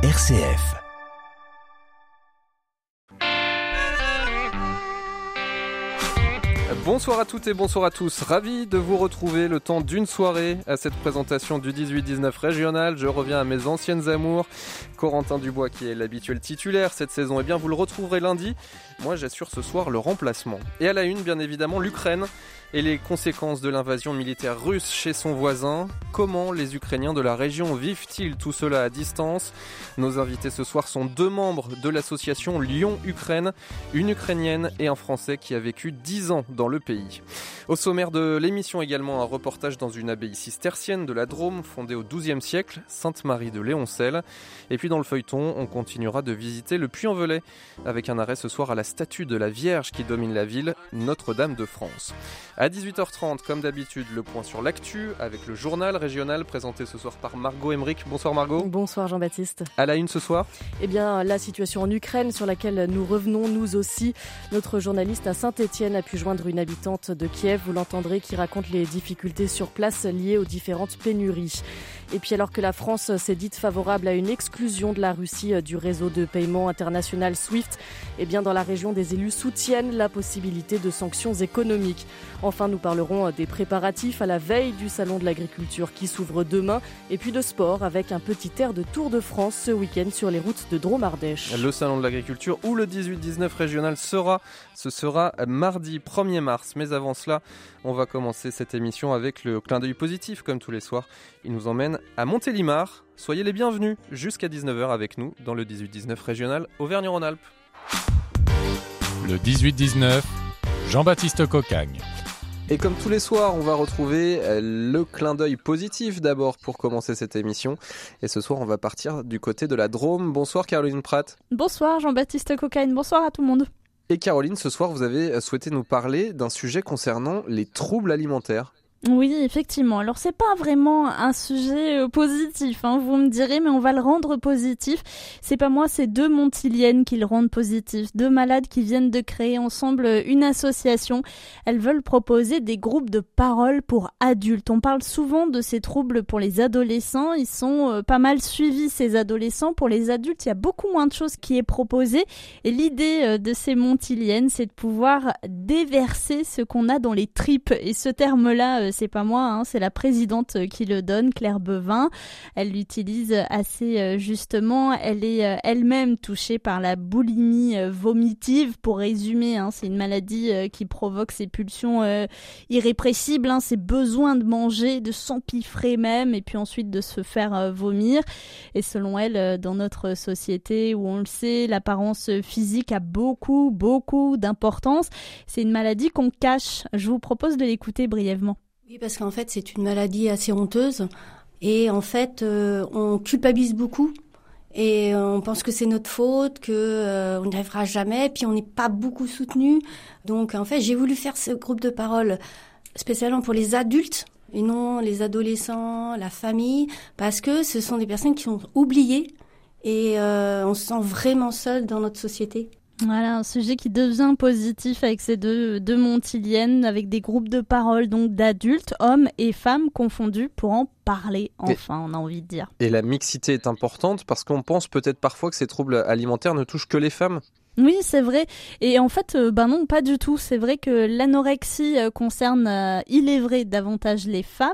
RCF. Bonsoir à toutes et bonsoir à tous. Ravi de vous retrouver le temps d'une soirée à cette présentation du 18-19 régional. Je reviens à mes anciennes amours. Corentin Dubois qui est l'habituel titulaire cette saison. Eh bien vous le retrouverez lundi. Moi j'assure ce soir le remplacement. Et à la une bien évidemment l'Ukraine et les conséquences de l'invasion militaire russe chez son voisin. Comment les Ukrainiens de la région vivent-ils tout cela à distance? Nos invités ce soir sont deux membres de l'association Lyon-Ukraine, une Ukrainienne et un Français qui a vécu 10 ans dans le pays. Au sommaire de l'émission également un reportage dans une abbaye cistercienne de la Drôme fondée au XIIe siècle, Sainte-Marie de Léoncelle. Et puis dans le feuilleton, on continuera de visiter le Puy-en-Velay avec un arrêt ce soir à la statue de la Vierge qui domine la ville, Notre-Dame de France. À 18h30, comme d'habitude, le point sur l'actu avec le journal régional présenté ce soir par Margot Emmerich. Bonsoir Margot. Bonsoir Jean-Baptiste. À la une ce soir Eh bien, la situation en Ukraine sur laquelle nous revenons nous aussi. Notre journaliste à Saint-Etienne a pu joindre une habitante de Kiev, vous l'entendrez, qui raconte les difficultés sur place liées aux différentes pénuries. Et puis alors que la France s'est dite favorable à une exclusion de la Russie du réseau de paiement international SWIFT, eh bien dans la région des élus soutiennent la possibilité de sanctions économiques. Enfin, nous parlerons des préparatifs à la veille du Salon de l'agriculture qui s'ouvre demain et puis de sport avec un petit air de Tour de France ce week-end sur les routes de Drôme-Ardèche. Le Salon de l'agriculture où le 18-19 régional sera, ce sera mardi 1er mars. Mais avant cela, on va commencer cette émission avec le clin d'œil positif comme tous les soirs. Il nous emmène à Montélimar. Soyez les bienvenus jusqu'à 19h avec nous dans le 18-19 régional Auvergne-Rhône-Alpes. Le 18-19, Jean-Baptiste Cocagne. Et comme tous les soirs, on va retrouver euh, le clin d'œil positif d'abord pour commencer cette émission. Et ce soir, on va partir du côté de la Drôme. Bonsoir Caroline Pratt. Bonsoir Jean-Baptiste Cocagne. Bonsoir à tout le monde. Et Caroline, ce soir, vous avez souhaité nous parler d'un sujet concernant les troubles alimentaires. Oui, effectivement. Alors c'est pas vraiment un sujet euh, positif, hein, vous me direz, mais on va le rendre positif. C'est pas moi, c'est deux Montiliennes qui le rendent positif, deux malades qui viennent de créer ensemble une association. Elles veulent proposer des groupes de parole pour adultes. On parle souvent de ces troubles pour les adolescents. Ils sont euh, pas mal suivis ces adolescents. Pour les adultes, il y a beaucoup moins de choses qui est proposé. Et l'idée euh, de ces Montiliennes, c'est de pouvoir déverser ce qu'on a dans les tripes. Et ce terme-là euh, c'est pas moi, hein, c'est la présidente euh, qui le donne, Claire Bevin. Elle l'utilise assez euh, justement. Elle est elle-même touchée par la boulimie vomitive. Pour résumer, hein, c'est une maladie qui provoque ces pulsions irrépressibles, hein, ces besoins de manger, de s'empiffrer même, et puis ensuite de se faire vomir. Et selon elle, dans notre société où on le sait, l'apparence physique a beaucoup, beaucoup d'importance. C'est une maladie qu'on cache. Je vous propose de l'écouter brièvement. Oui, parce qu'en fait, c'est une maladie assez honteuse. Et en fait, euh, on culpabilise beaucoup. Et euh, on pense que c'est notre faute, que euh, on n'y arrivera jamais. Puis on n'est pas beaucoup soutenu. Donc en fait, j'ai voulu faire ce groupe de parole spécialement pour les adultes et non les adolescents, la famille, parce que ce sont des personnes qui sont oubliées et on se sent vraiment seul dans notre société. Voilà, un sujet qui devient positif avec ces deux, deux montiliennes, avec des groupes de parole donc d'adultes, hommes et femmes confondus pour en parler, enfin, on a envie de dire. Et la mixité est importante parce qu'on pense peut-être parfois que ces troubles alimentaires ne touchent que les femmes. Oui, c'est vrai. Et en fait, euh, ben non, pas du tout. C'est vrai que l'anorexie euh, concerne, euh, il est vrai, davantage les femmes,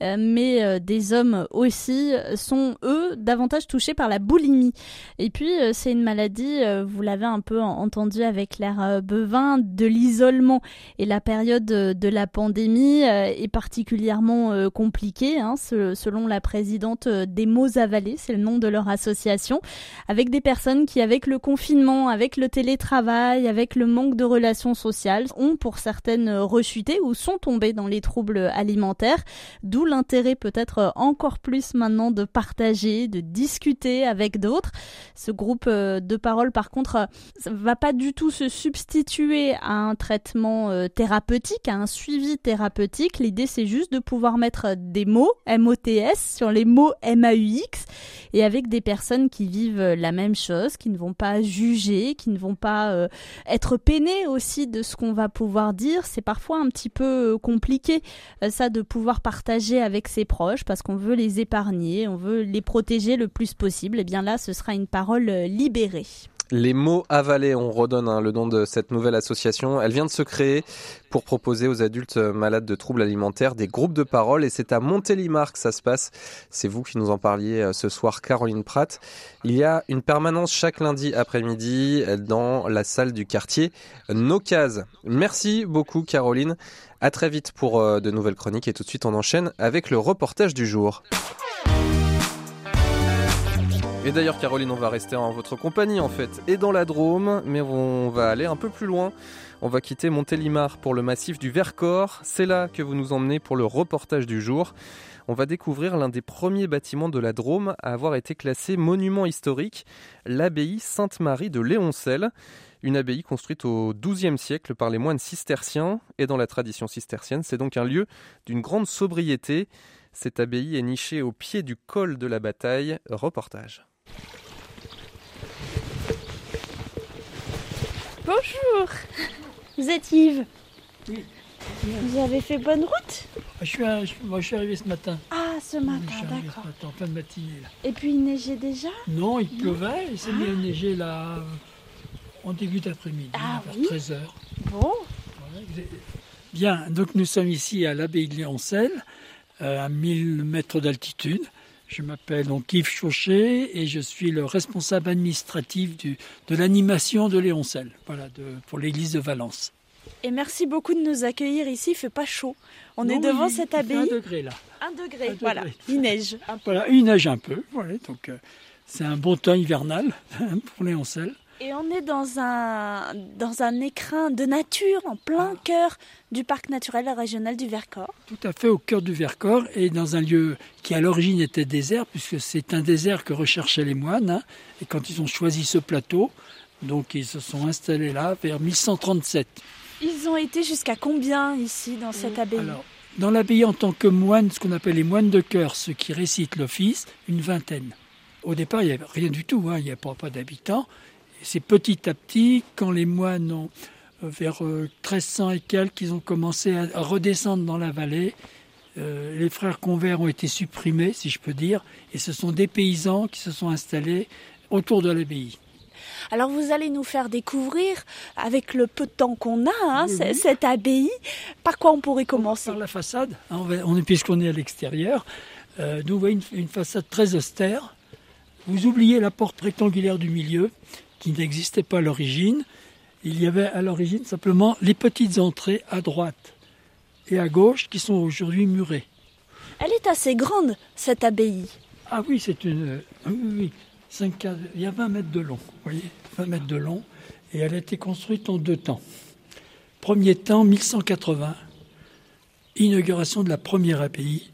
mais des hommes aussi sont, eux, davantage touchés par la boulimie. Et puis, c'est une maladie, vous l'avez un peu entendu avec l'air bevin, de l'isolement. Et la période de la pandémie est particulièrement compliquée, hein, selon la présidente des mots avalés, c'est le nom de leur association, avec des personnes qui, avec le confinement, avec le télétravail, avec le manque de relations sociales, ont pour certaines rechuté ou sont tombées dans les troubles alimentaires, d'où l'intérêt peut-être encore plus maintenant de partager, de discuter avec d'autres. Ce groupe euh, de parole, par contre, va pas du tout se substituer à un traitement euh, thérapeutique, à un suivi thérapeutique. L'idée, c'est juste de pouvoir mettre des mots, MOTS, sur les mots MAUX, et avec des personnes qui vivent la même chose, qui ne vont pas juger, qui ne vont pas euh, être peinées aussi de ce qu'on va pouvoir dire. C'est parfois un petit peu compliqué ça de pouvoir partager avec ses proches parce qu'on veut les épargner, on veut les protéger le plus possible. Et eh bien là, ce sera une parole libérée. Les mots avalés, on redonne hein, le nom de cette nouvelle association. Elle vient de se créer pour proposer aux adultes malades de troubles alimentaires des groupes de parole et c'est à Montélimar que ça se passe. C'est vous qui nous en parliez euh, ce soir, Caroline Pratt. Il y a une permanence chaque lundi après-midi dans la salle du quartier Nocase. Merci beaucoup, Caroline. À très vite pour euh, de nouvelles chroniques et tout de suite on enchaîne avec le reportage du jour. Et d'ailleurs, Caroline, on va rester en votre compagnie en fait, et dans la Drôme, mais on va aller un peu plus loin. On va quitter Montélimar pour le massif du Vercors. C'est là que vous nous emmenez pour le reportage du jour. On va découvrir l'un des premiers bâtiments de la Drôme à avoir été classé monument historique, l'abbaye Sainte-Marie de Léoncel. Une abbaye construite au XIIe siècle par les moines cisterciens. Et dans la tradition cistercienne, c'est donc un lieu d'une grande sobriété. Cette abbaye est nichée au pied du col de la bataille. Reportage. Bonjour Vous êtes Yves Oui. Vous avez fait bonne route je suis, moi, je suis arrivé ce matin. Ah, ce matin, d'accord. En fin de matinée. Là. Et puis il neigeait déjà Non, il pleuvait. Il s'est mis à neiger là en début d'après-midi, ah, vers 13h. Bon. Bien, donc nous sommes ici à l'abbaye de Léoncel, euh, à 1000 mètres d'altitude. Je m'appelle donc Yves Chauchet et je suis le responsable administratif du, de l'animation de Léoncel, voilà, de, pour l'église de Valence. Et merci beaucoup de nous accueillir ici. Il fait pas chaud. On est devant cette abbaye. Un degré là. Un degré, voilà. Il neige. Voilà, il neige un peu. Voilà, donc euh, c'est un bon temps hivernal pour Léoncel. Et on est dans un, dans un écrin de nature, en plein ah. cœur du parc naturel régional du Vercors. Tout à fait au cœur du Vercors et dans un lieu qui à l'origine était désert, puisque c'est un désert que recherchaient les moines. Hein. et quand ils ont choisi ce plateau, donc ils se sont installés là vers 1137. Ils ont été jusqu'à combien ici dans cette abbaye? Alors, Dans l'abbaye en tant que moine, ce qu'on appelle les moines de cœur, ceux qui récitent l'office, une vingtaine. Au départ, il n'y avait rien du tout, hein. il n'y avait pas d'habitants c'est petit à petit, quand les moines ont, euh, vers 1300 euh, et quelques, ils ont commencé à redescendre dans la vallée. Euh, les frères convers ont été supprimés, si je peux dire, et ce sont des paysans qui se sont installés autour de l'abbaye. Alors vous allez nous faire découvrir, avec le peu de temps qu'on a, hein, cette abbaye. Par quoi on pourrait commencer Par la façade, hein, on puisqu'on est à l'extérieur. nous voyons une, une, façade très austère. Vous oubliez la porte rectangulaire du milieu qui n'existait pas à l'origine. Il y avait à l'origine simplement les petites entrées à droite et à gauche qui sont aujourd'hui murées. Elle est assez grande, cette abbaye. Ah oui, c'est une. Oui, il y a 20 mètres de long, vous voyez, 20 mètres de long, et elle a été construite en deux temps. Premier temps, 1180, inauguration de la première abbaye,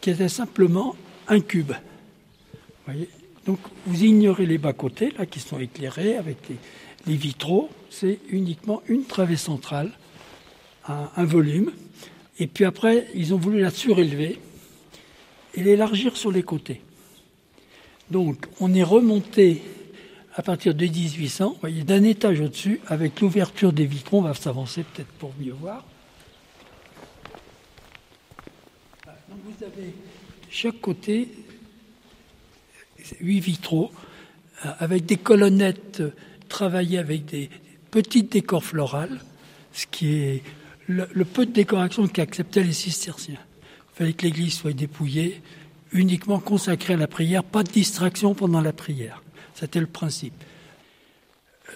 qui était simplement un cube. Vous voyez, donc vous ignorez les bas-côtés, là, qui sont éclairés avec les, vitraux. C'est uniquement une travée centrale, un, volume. Et puis après, ils ont voulu la surélever et l'élargir sur les côtés. Donc on est remonté à partir de 1800, vous voyez, d'un étage au-dessus, avec l'ouverture des vitraux. On va s'avancer peut-être pour mieux voir. Donc vous avez chaque côté huit vitraux euh, avec des colonnettes travaillées avec des petites décors florales, ce qui est le, peu de décoration qu'acceptaient les cisterciens. Il fallait que l'église soit dépouillée, uniquement consacrée à la prière, pas de distraction pendant la prière. C'était le principe.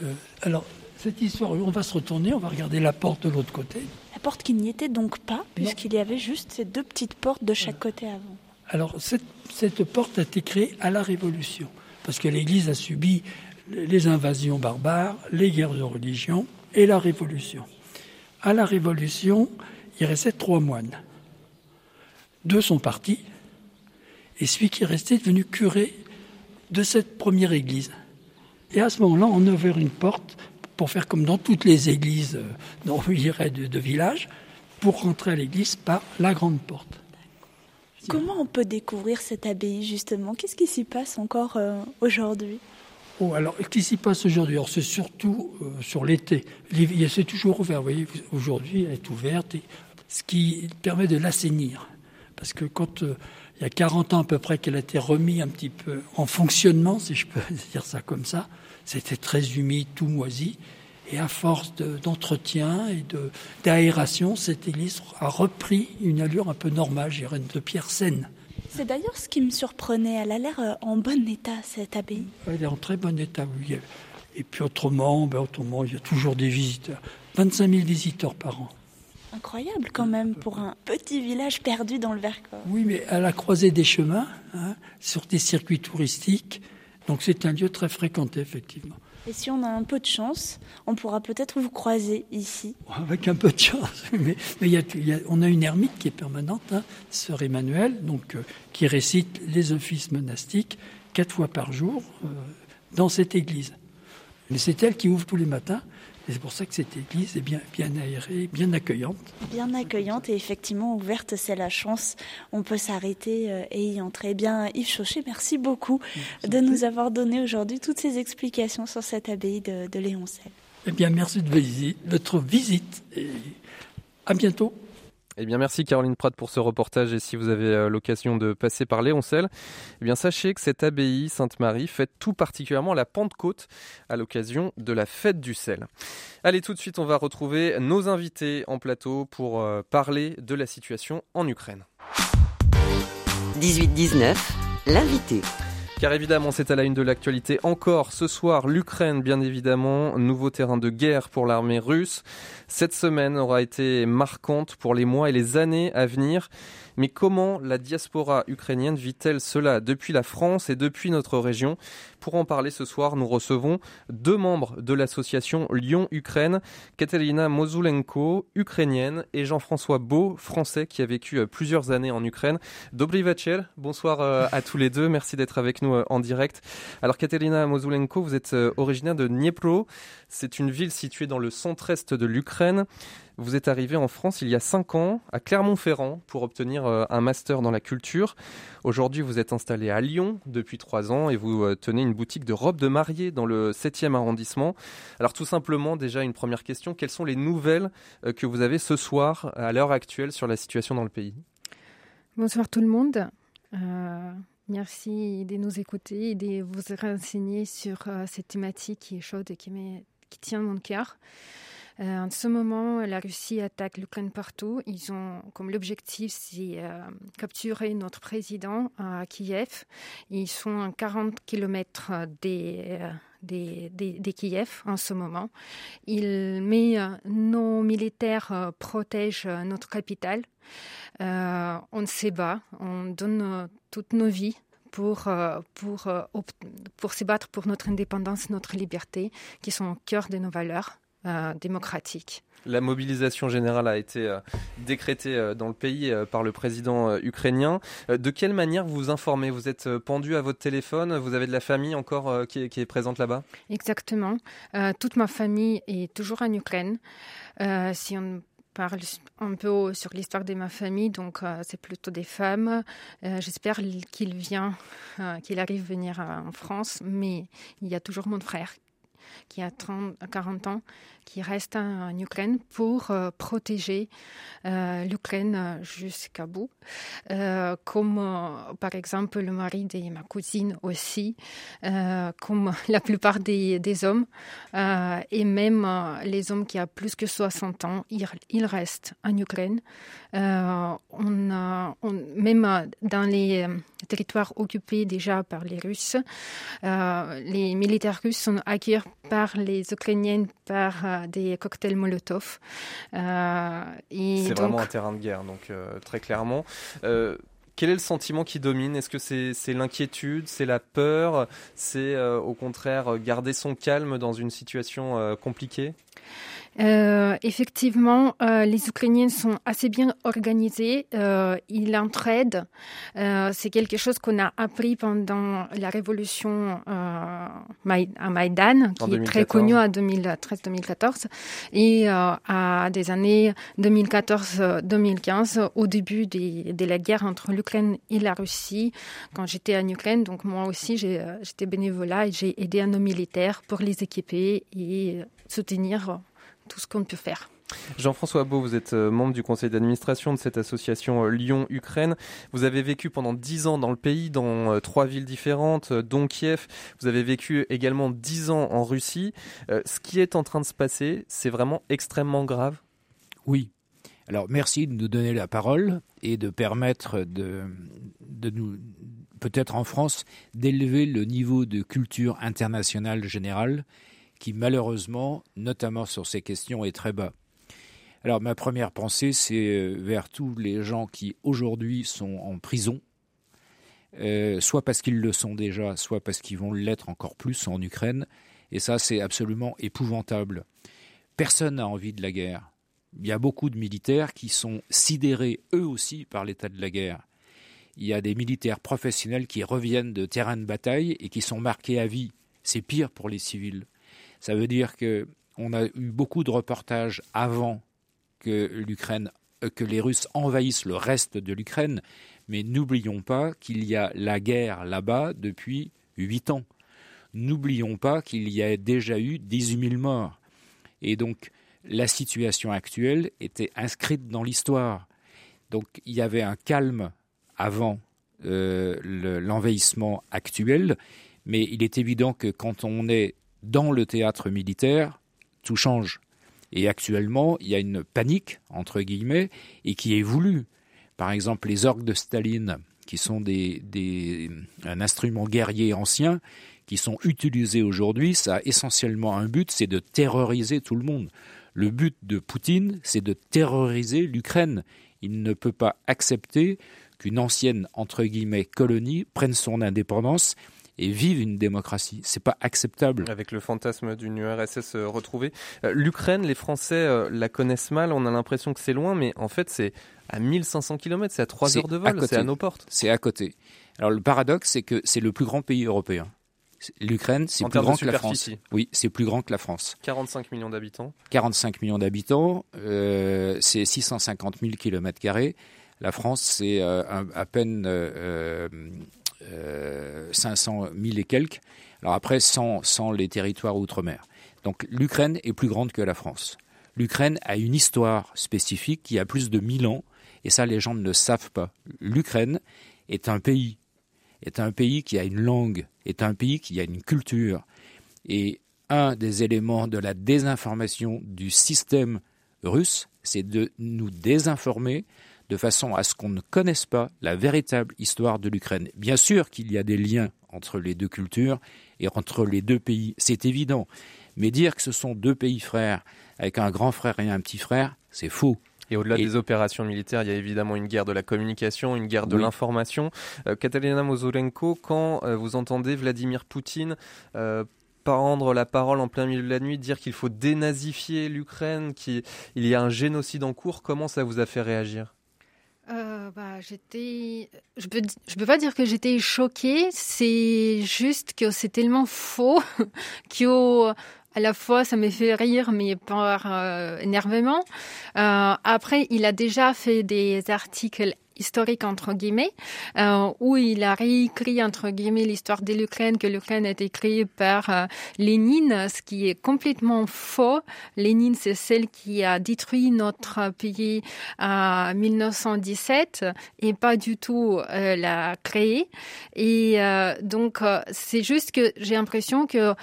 Euh, alors, cette histoire, on va se retourner, on va regarder la porte de l'autre côté. La porte qui n'y était donc pas, puisqu'il y avait juste ces deux petites portes de chaque côté avant. Alors cette, porte a été créée à la Révolution, parce que l'Église a subi les invasions barbares, les guerres de religion et la Révolution. À la Révolution, il restait trois moines. Deux sont partis, et celui qui restait est devenu curé de cette première église. Et à ce moment-là, on a ouvert une porte pour faire comme dans toutes les églises euh, de, de village, pour rentrer à l'église par la grande porte. Comment on peut découvrir cette abbaye justement? Qu'est-ce qui s'y passe encore euh, aujourd'hui? Oh, alors, ce qui s'y passe aujourd'hui? Alors, c'est surtout euh, sur l'été. C'est toujours ouvert, vous voyez, aujourd'hui, elle est ouverte, et, ce qui permet de l'assainir. Parce que quand euh, il y a 40 ans à peu près qu'elle a été remise un petit peu en fonctionnement, si je peux dire ça comme ça, c'était très humide, tout moisi. Et à force d'entretien et d'aération, cette église a repris une allure un peu normale, je dirais, de pierre saine. C'est d'ailleurs ce qui me surprenait. Elle a l'air euh, en bon état, cette abbaye. Elle est en très bon état, oui. Et puis autrement, ben autrement, il y a toujours des visiteurs. 25 000 visiteurs par an. Incroyable quand même pour un petit village perdu dans le Vercors. Oui, mais à la croisée des chemins, hein, sur des circuits touristiques. Donc c'est un lieu très fréquenté, effectivement. Et si on a un peu de chance, on pourra peut-être vous croiser ici. Avec un peu de chance, mais, on a une ermite qui est permanente, hein, sœur Emmanuel, euh, qui récite les offices monastiques quatre fois par jour euh, dans cette église. Mais c'est elle qui ouvre tous les matins et c'est pour ça que cette église est bien, bien aérée, bien accueillante. Bien accueillante et effectivement ouverte, c'est la chance. On peut s'arrêter euh, et y entrer. Eh bien, Yves Chauchet, merci beaucoup de nous avoir donné aujourd'hui toutes ces explications sur cette abbaye de, de Léoncel. Eh bien, merci de votre visite et à bientôt. Eh bien, merci Caroline Pratt pour ce reportage. Et si vous avez euh, l'occasion de passer par Léoncel, eh bien, sachez que cette abbaye Sainte-Marie fête tout particulièrement la Pentecôte à l'occasion de la fête du sel. Allez, tout de suite, on va retrouver nos invités en plateau pour euh, parler de la situation en Ukraine. 18-19, l'invité. Car évidemment, c'est à la une de l'actualité encore. Ce soir, l'Ukraine, bien évidemment, nouveau terrain de guerre pour l'armée russe. Cette semaine aura été marquante pour les mois et les années à venir. Mais comment la diaspora ukrainienne vit-elle cela depuis la France et depuis notre région? Pour en parler ce soir, nous recevons deux membres de l'association Lyon-Ukraine, Katerina Mozulenko, ukrainienne, et Jean-François Beau, français, qui a vécu euh, plusieurs années en Ukraine. Dobry bonsoir euh, à tous les deux, merci d'être avec nous euh, en direct. Alors Katerina Mozulenko, vous êtes originaire de Dniepro, c'est une ville située dans le centre-est de l'Ukraine. Vous êtes arrivé en France il y a cinq ans à Clermont-Ferrand pour obtenir euh, un master dans la culture. Aujourd'hui, vous êtes installé à Lyon depuis trois ans et vous euh, tenez une boutique de robes de mariée dans le 7e arrondissement. Alors tout simplement, déjà une première question, quelles sont les nouvelles euh, que vous avez ce soir à l'heure actuelle sur la situation dans le pays? Bonsoir tout le monde. merci de nous écouter et de vous renseigner sur cette thématique qui est chaude et qui, qui tient mon cœur. Euh, en ce moment, la Russie attaque l'Ukraine partout. Ils ont comme l'objectif, c'est euh, capturer notre président à Kiev. Ils sont à 40 km des, des, des, Kiev en ce moment. Met nos militaires protègent notre capitale. Euh, on se bat, on donne toutes nos vies pour, pour, pour se battre pour notre indépendance, notre liberté, qui sont au cœur de nos valeurs. Euh, démocratique. La mobilisation générale a été euh, décrétée euh, dans le pays par le président ukrainien. De quelle manière vous vous informez? Vous êtes pendu à votre téléphone? Vous avez de la famille encore qui est, présente là-bas? Exactement. toute ma famille est toujours en Ukraine. si on parle un peu sur l'histoire de ma famille, donc c'est plutôt des femmes. J'espère qu'il vient, qu'il arrive à venir en France, mais il y a toujours mon frère qui a 30, 40 ans, qui reste en Ukraine pour euh, protéger euh, l'Ukraine jusqu'à bout, euh, comme par exemple le mari de ma cousine aussi, comme la plupart des, hommes, et même les hommes qui ont plus que 60 ans, ils, restent en Ukraine. même dans les territoires occupés déjà par les Russes, les militaires russes sont accueillis par les Ukrainiennes par euh, des cocktails Molotov. Euh, c'est vraiment un terrain de guerre, donc euh, très clairement. quel est le sentiment qui domine? Est-ce que c'est l'inquiétude, c'est la peur, c'est au contraire garder son calme dans une situation compliquée? Euh, effectivement, euh, les Ukrainiens sont assez bien organisés. Euh, ils entraident. Euh, c'est quelque chose qu'on a appris pendant la révolution euh, à Maïdan, qui est très connue en 2013-2014, et euh, à des années 2014-2015, au début des, de la guerre entre l'Ukraine et la Russie, quand j'étais en Ukraine. Donc moi aussi, j'étais bénévolat et j'ai aidé à nos militaires pour les équiper et soutenir tout ce qu'on peut faire. Jean-François Beau, vous êtes euh, membre du conseil d'administration de cette association euh, Lyon-Ukraine. Vous avez vécu pendant dix ans dans le pays, dans euh, trois villes différentes, dont Kiev. Vous avez vécu également dix ans en Russie. Ce qui est en train de se passer, c'est vraiment extrêmement grave Oui. Alors merci de nous donner la parole et de permettre de, de nous, peut-être en France, d'élever le niveau de culture internationale générale qui malheureusement, notamment sur ces questions, est très bas. Alors ma première pensée, c'est euh, vers tous les gens qui aujourd'hui sont en prison, euh, soit parce qu'ils le sont déjà, soit parce qu'ils vont l'être encore plus en Ukraine. Et ça, c'est absolument épouvantable. Personne n'a envie de la guerre. Il y a beaucoup de militaires qui sont sidérés eux aussi par l'état de la guerre. Il y a des militaires professionnels qui reviennent de terrain de bataille et qui sont marqués à vie. C'est pire pour les civils. Ça veut dire que on a eu beaucoup de reportages avant euh, que les Russes envahissent le reste de l'Ukraine, mais n'oublions pas qu'il y a la guerre là-bas depuis huit ans. N'oublions pas qu'il y a déjà eu 18 000 morts. Et donc, la situation actuelle était inscrite dans l'histoire. Donc, il y avait un calme avant euh, l'envahissement actuel, mais il est évident que quand on est dans le théâtre militaire, tout change. Et actuellement, il y a une panique, entre guillemets, et qui est voulue. Par exemple, les orgues de Staline, qui sont des, un instrument guerrier ancien, qui sont utilisés aujourd'hui, ça a essentiellement un but, c'est de terroriser tout le monde. Le but de Poutine, c'est de terroriser l'Ukraine. Il ne peut pas accepter qu'une ancienne, entre guillemets, colonie prenne son indépendance et vivent une démocratie. C'est pas acceptable. Avec le fantasme d'une URSS euh, retrouvée. Euh, L'Ukraine, les Français euh, la connaissent mal. On a l'impression que c'est loin, mais en fait, c'est à 1500 km, c'est à 3 heures de vol, c'est à nos portes. C'est à côté. Alors le paradoxe, c'est que c'est le plus grand pays européen. L'Ukraine, c'est plus grand que la France. Oui, c'est plus grand que la France. 45 millions d'habitants. 45 millions d'habitants, euh, c'est 650 000 kilomètres carrés. La France, c'est euh, à peine euh, 500 euh, 000 et quelques. Alors après, sans, sans les territoires outre-mer. Donc l'Ukraine est plus grande que la France. L'Ukraine a une histoire spécifique qui a plus de 1000 ans, et ça les gens ne le savent pas. L'Ukraine est un pays, est un pays qui a une langue, est un pays qui a une culture. Et un des éléments de la désinformation du système russe, c'est de nous désinformer de façon à ce qu'on ne connaisse pas la véritable histoire de l'Ukraine. Bien sûr qu'il y a des liens entre les deux cultures et entre les deux pays, c'est évident. Mais dire que ce sont deux pays frères avec un grand frère et un petit frère, c'est faux. Et au-delà des opérations militaires, il y a évidemment une guerre de la communication, une guerre de l'information. Euh, Katalina Mozolenko, quand euh, vous entendez Vladimir Poutine euh, prendre la parole en plein milieu de la nuit, dire qu'il faut dénazifier l'Ukraine, qu'il y a un génocide en cours, comment ça vous a fait réagir? Euh, bah, j'étais, je peux, je peux pas dire que j'étais choquée. C'est juste que c'est tellement faux que à la fois ça me fait rire, mais par euh, énervement. Euh, après, il a déjà fait des articles historique entre guillemets, euh, où il a réécrit entre guillemets l'histoire de l'Ukraine, que l'Ukraine a été créée par euh, Lénine, ce qui est complètement faux. Lénine, c'est celle qui a détruit notre pays en 1917 et pas du tout euh, l'a créé. Et euh, donc, euh, c'est juste que j'ai l'impression que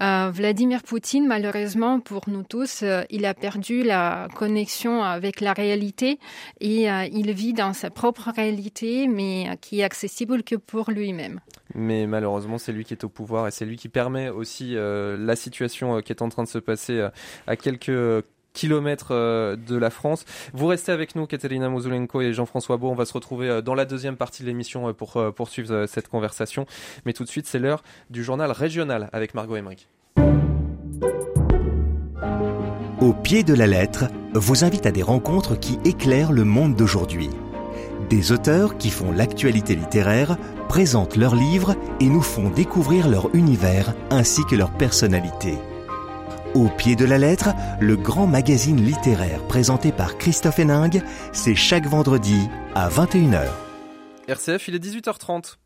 euh, Vladimir Poutine, malheureusement pour nous tous, euh, il a perdu la connexion avec la réalité et euh, il vit dans sa propre réalité, mais qui est accessible que pour lui-même. Mais malheureusement, c'est lui qui est au pouvoir et c'est lui qui permet aussi la situation qui est en train de se passer à quelques kilomètres de la France. Vous restez avec nous, Katerina Mozulenko et Jean-François Beau. On va se retrouver dans la deuxième partie de l'émission pour poursuivre cette conversation. Mais tout de suite, c'est l'heure du journal régional avec Margot Emmerich. Au pied de la lettre vous invite à des rencontres qui éclairent le monde d'aujourd'hui. Des auteurs qui font l'actualité littéraire présentent leurs livres et nous font découvrir leur univers ainsi que leur personnalité. Au pied de la lettre, le grand magazine littéraire présenté par Christophe Héningue, c'est chaque vendredi à 21h. RCF, il est 18h30.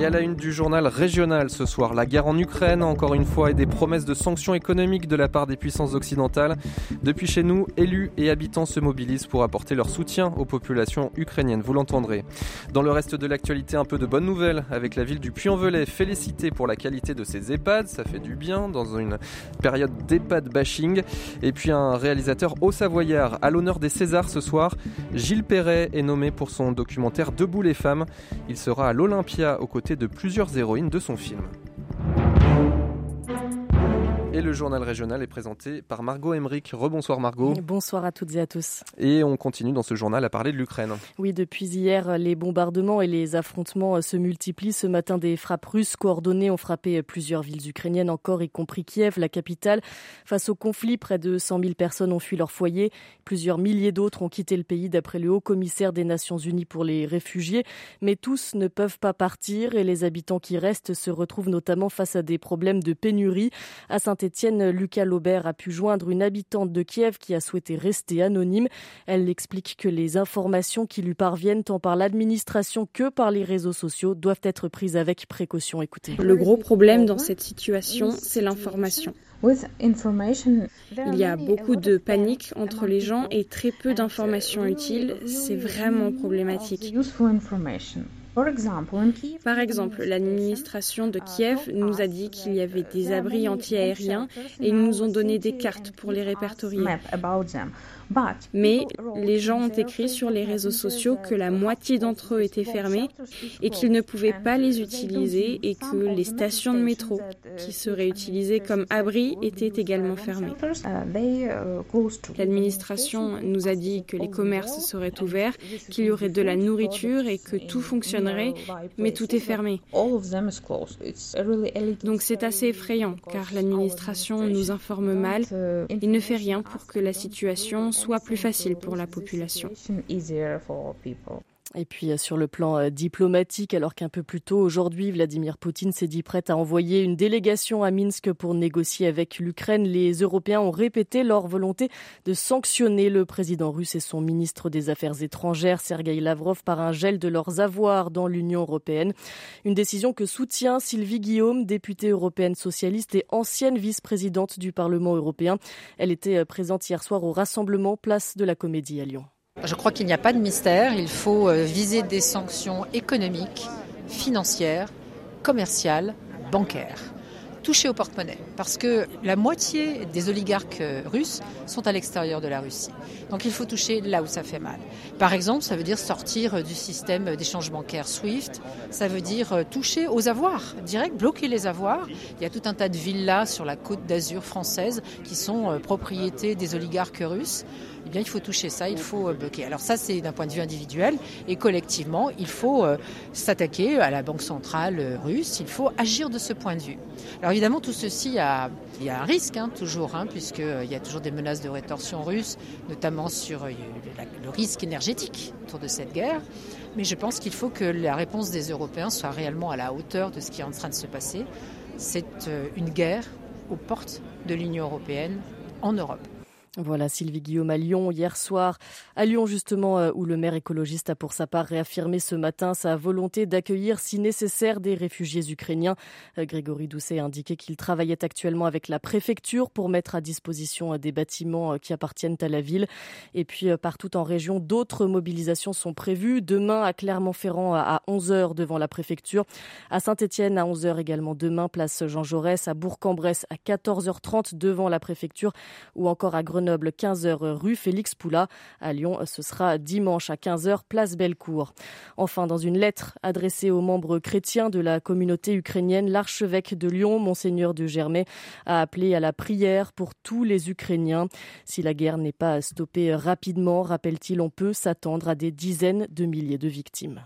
Et à la une du journal régional ce soir, la guerre en Ukraine, encore une fois, et des promesses de sanctions économiques de la part des puissances occidentales. Depuis chez nous, élus et habitants se mobilisent pour apporter leur soutien aux populations ukrainiennes, vous l'entendrez. Dans le reste de l'actualité, un peu de bonnes nouvelles avec la ville du Puy-en-Velay, félicité pour la qualité de ses EHPAD, ça fait du bien dans une période d'EHPAD bashing. Et puis un réalisateur haut savoyard à l'honneur des Césars ce soir, Gilles Perret est nommé pour son documentaire Debout les femmes. Il sera à l'Olympia aux côtés de plusieurs héroïnes de son film. Et le journal régional est présenté par Margot Emmerich. Rebonsoir Margot. Bonsoir à toutes et à tous. Et on continue dans ce journal à parler de l'Ukraine. Oui, depuis hier, les bombardements et les affrontements se multiplient. Ce matin, des frappes russes coordonnées ont frappé plusieurs villes ukrainiennes encore, y compris Kiev, la capitale. Face au conflit, près de 100 000 personnes ont fui leur foyer. Plusieurs milliers d'autres ont quitté le pays, d'après le haut commissaire des Nations Unies pour les réfugiés. Mais tous ne peuvent pas partir et les habitants qui restent se retrouvent notamment face à des problèmes de pénurie. À saint Étienne, Lucas Laubert a pu joindre une habitante de Kiev qui a souhaité rester anonyme. Elle explique que les informations qui lui parviennent tant par l'administration que par les réseaux sociaux doivent être prises avec précaution. Écoutez. Le gros problème dans cette situation, c'est l'information. Il y a beaucoup de panique entre les gens et très peu d'informations utiles. C'est vraiment problématique. Par exemple, l'administration de Kiev nous a dit qu'il y avait des abris antiaériens et ils nous ont donné des cartes pour les répertorier. Mais les gens ont écrit sur les réseaux sociaux que la moitié d'entre eux étaient fermés et qu'ils ne pouvaient pas les utiliser et que les stations de métro qui seraient utilisées comme abris étaient également fermées. L'administration nous a dit que les commerces seraient ouverts, qu'il y aurait de la nourriture et que tout fonctionnerait, mais tout est fermé. Donc c'est assez effrayant car l'administration nous informe mal. et ne fait rien pour que la situation soit plus facile pour la population. Et puis euh, sur le plan euh, diplomatique, alors qu'un peu plus tôt aujourd'hui, Vladimir Poutine s'est dit prêt à envoyer une délégation à Minsk pour négocier avec l'Ukraine, les Européens ont répété leur volonté de sanctionner le président russe et son ministre des Affaires étrangères, Sergei Lavrov, par un gel de leurs avoirs dans l'Union européenne. Une décision que soutient Sylvie Guillaume, députée européenne socialiste et ancienne vice-présidente du Parlement européen. Elle était euh, présente hier soir au rassemblement Place de la Comédie à Lyon. Je crois qu'il n'y a pas de mystère. Il faut euh, viser des sanctions économiques, financières, commerciales, bancaires toucher au porte-monnaie, parce que la moitié des oligarques euh, russes sont à l'extérieur de la Russie. Donc il faut toucher là où ça fait mal. Par exemple, ça veut dire sortir euh, du système d'échange bancaire SWIFT, ça veut dire toucher aux avoirs, direct, bloquer les avoirs. Il y a tout un tas de villas sur la côte d'Azur française qui sont propriétés des oligarques russes eh il faut toucher ça, il faut euh, bloquer. Alors ça, c'est d'un point de vue individuel et collectivement, il faut euh, s'attaquer à la Banque centrale euh, russe, il faut agir de ce point de vue. Alors évidemment, tout ceci, a, il y a un risque hein, toujours, hein, puisqu'il y a toujours des menaces de rétorsion russe, notamment sur le risque énergétique autour de cette guerre. Mais je pense qu'il faut que la réponse des Européens soit réellement à la hauteur de ce qui est en train de se passer. C'est une guerre aux portes de l'Union européenne en Europe. Voilà Sylvie Guillaume à Lyon hier soir. À Lyon justement euh, où le maire écologiste a pour sa part réaffirmé ce matin sa volonté d'accueillir si nécessaire des réfugiés ukrainiens. Euh, Grégory Doucet a indiqué qu'il travaillait actuellement avec la préfecture pour mettre à disposition euh, des bâtiments qui appartiennent à la ville. Et puis partout en région, d'autres mobilisations sont prévues. Demain à Clermont-Ferrand à 11h devant la préfecture. À Saint-Etienne à 11h également demain, place Jean Jaurès. À Bourg-en-Bresse à 14h30 devant la préfecture ou encore à Grenoble, 15h rue Félix Poula. À Lyon, ce sera dimanche à 15h place Bellecour. Enfin, dans une lettre adressée aux membres chrétiens de la communauté ukrainienne, l'archevêque de Lyon, monseigneur de Germay, a appelé à la prière pour tous les Ukrainiens. Si la guerre n'est pas stoppée rapidement, rappelle-t-il, on peut s'attendre à des dizaines de milliers de victimes.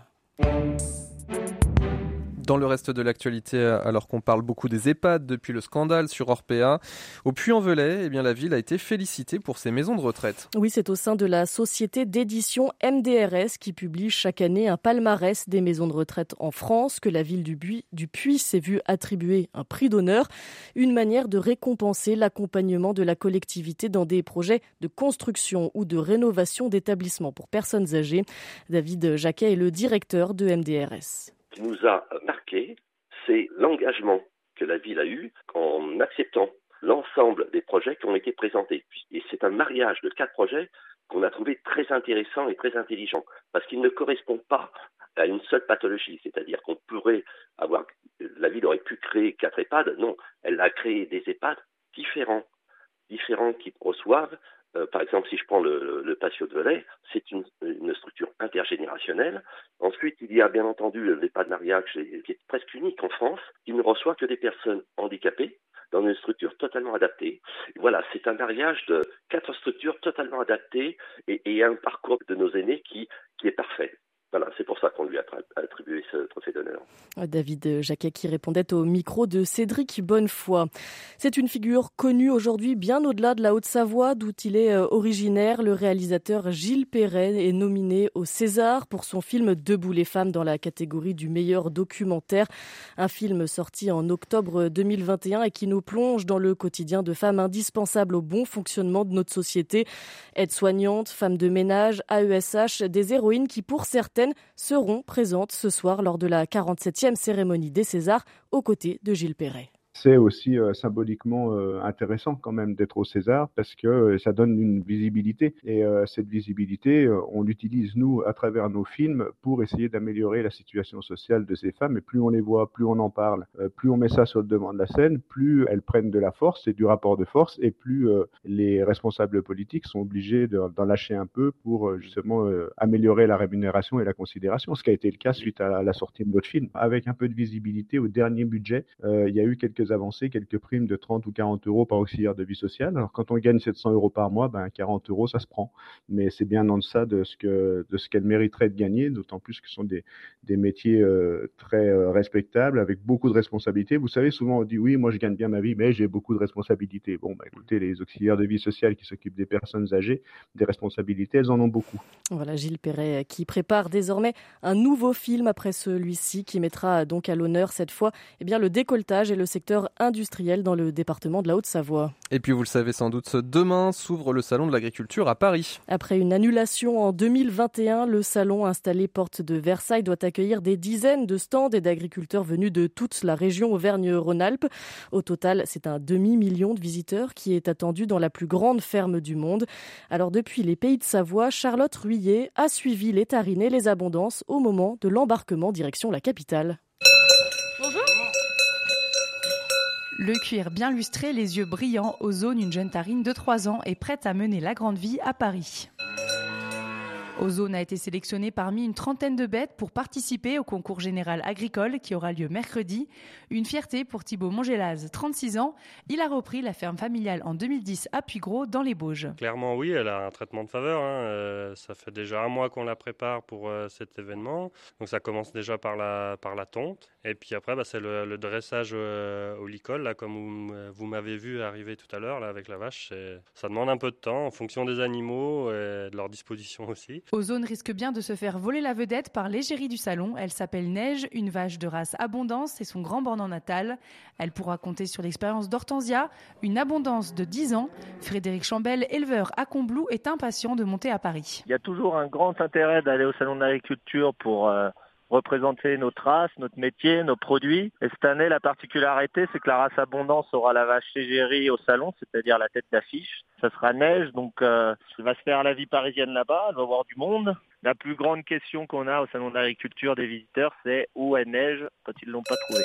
Dans le reste de l'actualité, alors qu'on parle beaucoup des EHPAD depuis le scandale sur Orpea, au Puy-en-Velay, eh bien la ville a été félicitée pour ses maisons de retraite. Oui, c'est au sein de la société d'édition MDRS qui publie chaque année un palmarès des maisons de retraite en France que la ville du, du Puy s'est vue attribuer un prix d'honneur, une manière de récompenser l'accompagnement de la collectivité dans des projets de construction ou de rénovation d'établissements pour personnes âgées. David Jacquet est le directeur de MDRS qui nous a marqué, c'est l'engagement que la ville a eu en acceptant l'ensemble des projets qui ont été présentés. Et c'est un mariage de quatre projets qu'on a trouvé très intéressant et très intelligent, parce qu'il ne correspond pas à une seule pathologie, c'est-à-dire qu'on pourrait avoir, la ville aurait pu créer quatre EHPAD, non, elle a créé des EHPAD différents, différents qui reçoivent euh, par exemple, si je prends le, le patio de Velay, c'est une, structure intergénérationnelle. Ensuite, il y a bien entendu l'EHPAD Mariage, qui est presque unique en France, qui ne reçoit que des personnes handicapées dans une structure totalement adaptée. Voilà, c'est un mariage de quatre structures totalement adaptées et, et un parcours de nos aînés qui, qui est parfait. Voilà, c'est pour ça qu'on lui a attribué ce trophée d'honneur. David Jacquet qui répondait au micro de Cédric Bonnefoy. C'est une figure connue aujourd'hui bien au-delà de la Haute-Savoie, d'où il est euh, originaire. Le réalisateur Gilles Perret est nominé au César pour son film Debout les femmes dans la catégorie du meilleur documentaire. Un film sorti en octobre 2021 et qui nous plonge dans le quotidien de femmes indispensables au bon fonctionnement de notre société. Aides-soignantes, femmes de ménage, AESH, des héroïnes qui pour certaines seront présentes ce soir lors de la 47e cérémonie des Césars aux côtés de Gilles Perret c'est aussi euh, symboliquement euh, intéressant quand même d'être au César parce que euh, ça donne une visibilité et cette visibilité, on l'utilise nous à travers nos films pour essayer d'améliorer la situation sociale de ces femmes et plus on les voit, plus on en parle, plus on met ça sur le devant de la scène, plus elles prennent de la force et du rapport de force et plus les responsables politiques sont obligés d'en lâcher un peu pour justement améliorer la rémunération et la considération, ce qui a été le cas suite à la sortie de notre film. Avec un peu de visibilité au dernier budget, il y a eu quelques avancées, quelques primes de 30 ou 40 euros par auxiliaire de vie sociale. Alors quand on gagne 700 euros par mois, ben 40 euros ça se prend, mais c'est bien en deçà de ce que de ce qu'elle mériterait de gagner, d'autant plus que ce sont des, des métiers euh, très euh, respectables avec beaucoup de responsabilités. Vous savez, souvent on dit oui, moi je gagne bien ma vie, mais j'ai beaucoup de responsabilités. Bon, bah, écoutez, les auxiliaires de vie sociale qui s'occupent des personnes âgées, des responsabilités, elles en ont beaucoup. Voilà Gilles Perret euh, qui prépare désormais un nouveau film après celui-ci qui mettra donc à l'honneur cette fois eh bien, le décolletage et le secteur industriel dans le département de la Haute-Savoie. Et puis vous le savez sans doute, demain s'ouvre le salon de l'agriculture à Paris. Après une annulation en 2021, le salon installé porte de Versailles doit accueillir des dizaines de stands et d'agriculteurs venus de toute la région Auvergne-Rhône-Alpes. Au total, c'est un demi-million de visiteurs qui est attendu dans la plus grande ferme du monde. Alors depuis les pays de Savoie, Charlotte Ruillet a suivi les tarines et les abondances au moment de l'embarquement direction la capitale. Le cuir bien lustré, les yeux brillants, Ozone, une jeune tarine de 3 ans, est prête à mener la grande vie à Paris. Ozone a été sélectionné parmi une trentaine de bêtes pour participer au concours général agricole qui aura lieu mercredi. Une fierté pour Thibaut Mongelaz, 36 ans. Il a repris la ferme familiale en 2010 à Puygros, dans les Bauges. Clairement, oui, elle a un traitement de faveur. Hein. Euh, ça fait déjà un mois qu'on la prépare pour euh, cet événement. Donc ça commence déjà par la, par la tonte. Et puis après, bah, c'est le, dressage euh, au licol, là, comme vous, m'avez vu arriver tout à l'heure avec la vache. Ça demande un peu de temps en fonction des animaux et de leur disposition aussi. Ozone risque bien de se faire voler la vedette par l'égérie du salon. Elle s'appelle Neige, une vache de race abondance et son grand bornant natal. Elle pourra compter sur l'expérience d'Hortensia, une abondance de 10 ans. Frédéric Chambel, éleveur à Combloux, est impatient de monter à Paris. Il y a toujours un grand intérêt d'aller au salon de l'agriculture pour... Euh, représenter notre race, notre métier, nos produits. Et cette année, la particularité, c'est que la race abondance aura la vache égérie au salon, c'est-à-dire la tête d'affiche. Ça sera neige, donc euh, va se faire la vie parisienne là-bas, elle va voir du monde. La plus grande question qu'on a au salon de l'agriculture des visiteurs, c'est où est neige quand ils l'ont pas trouvé.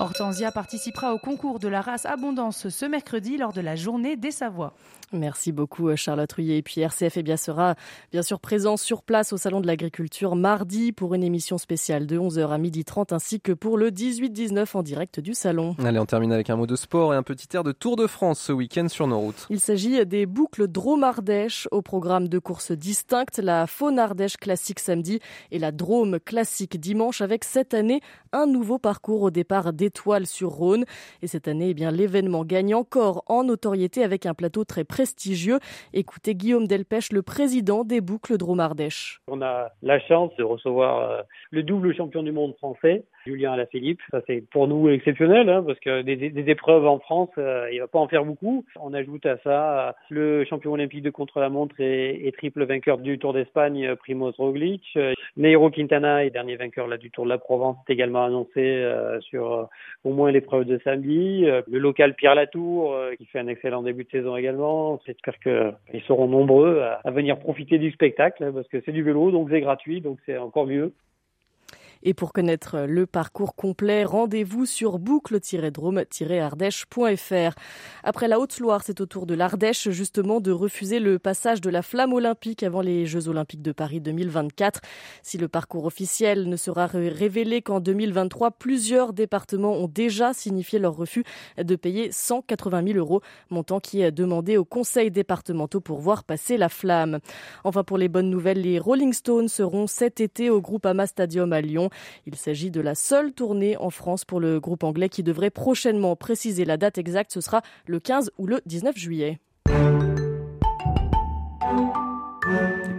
Hortensia participera au concours de la race Abondance ce mercredi lors de la journée des Savoies. Merci beaucoup euh, Charlotte Rouillet. Et puis RCF eh bien, sera bien sûr présent sur place au Salon de l'Agriculture mardi pour une émission spéciale de 11h à 12h30 ainsi que pour le 18-19 en direct du Salon. Allez, on termine avec un mot de sport et un petit air de Tour de France ce week-end sur nos routes. Il s'agit des boucles Drôme-Ardèche au programme de courses distinctes. La Faune Ardèche Ardèche classique samedi et la Drôme classique dimanche avec cette année un nouveau parcours au départ d'Étoile sur Rhône. Et cette année, eh bien, l'événement gagne encore en notoriété avec un plateau très prestigieux. Écoutez Guillaume Delpech, le président des boucles Drôme Ardèche. On a la chance de recevoir euh, le double champion du monde français, Julien Alaphilippe. Ça, c'est pour nous exceptionnel, hein, parce que des, des, épreuves en France, euh, il va pas en faire beaucoup. On ajoute à ça euh, le champion olympique de contre-la-montre et, et, triple vainqueur du Tour d'Espagne, Primoz Roglic. Nairo Quintana est dernier vainqueur là, du Tour de la Provence, est également annoncé euh, sur au moins l'épreuve de samedi. le local Pierre Latour, qui fait un excellent début de saison également. J'espère qu'ils seront nombreux à, à venir profiter du spectacle, parce que c'est du vélo, donc c'est gratuit, donc c'est encore mieux. Et pour connaître le parcours complet, rendez-vous sur boucle-drôme-ardèche.fr. Après la Haute-Loire, c'est au tour de l'Ardèche justement de refuser le passage de la flamme olympique avant les Jeux olympiques de Paris 2024. Si le parcours officiel ne sera révélé qu'en 2023, plusieurs départements ont déjà signifié leur refus de payer 180 000 euros, montant qui est demandé aux conseils départementaux pour voir passer la flamme. Enfin, pour les bonnes nouvelles, les Rolling Stones seront cet été au Groupama Stadium à Lyon. Il s'agit de la seule tournée en France pour le groupe anglais qui devrait prochainement préciser la date exacte. Ce sera le 15 ou le 19 juillet.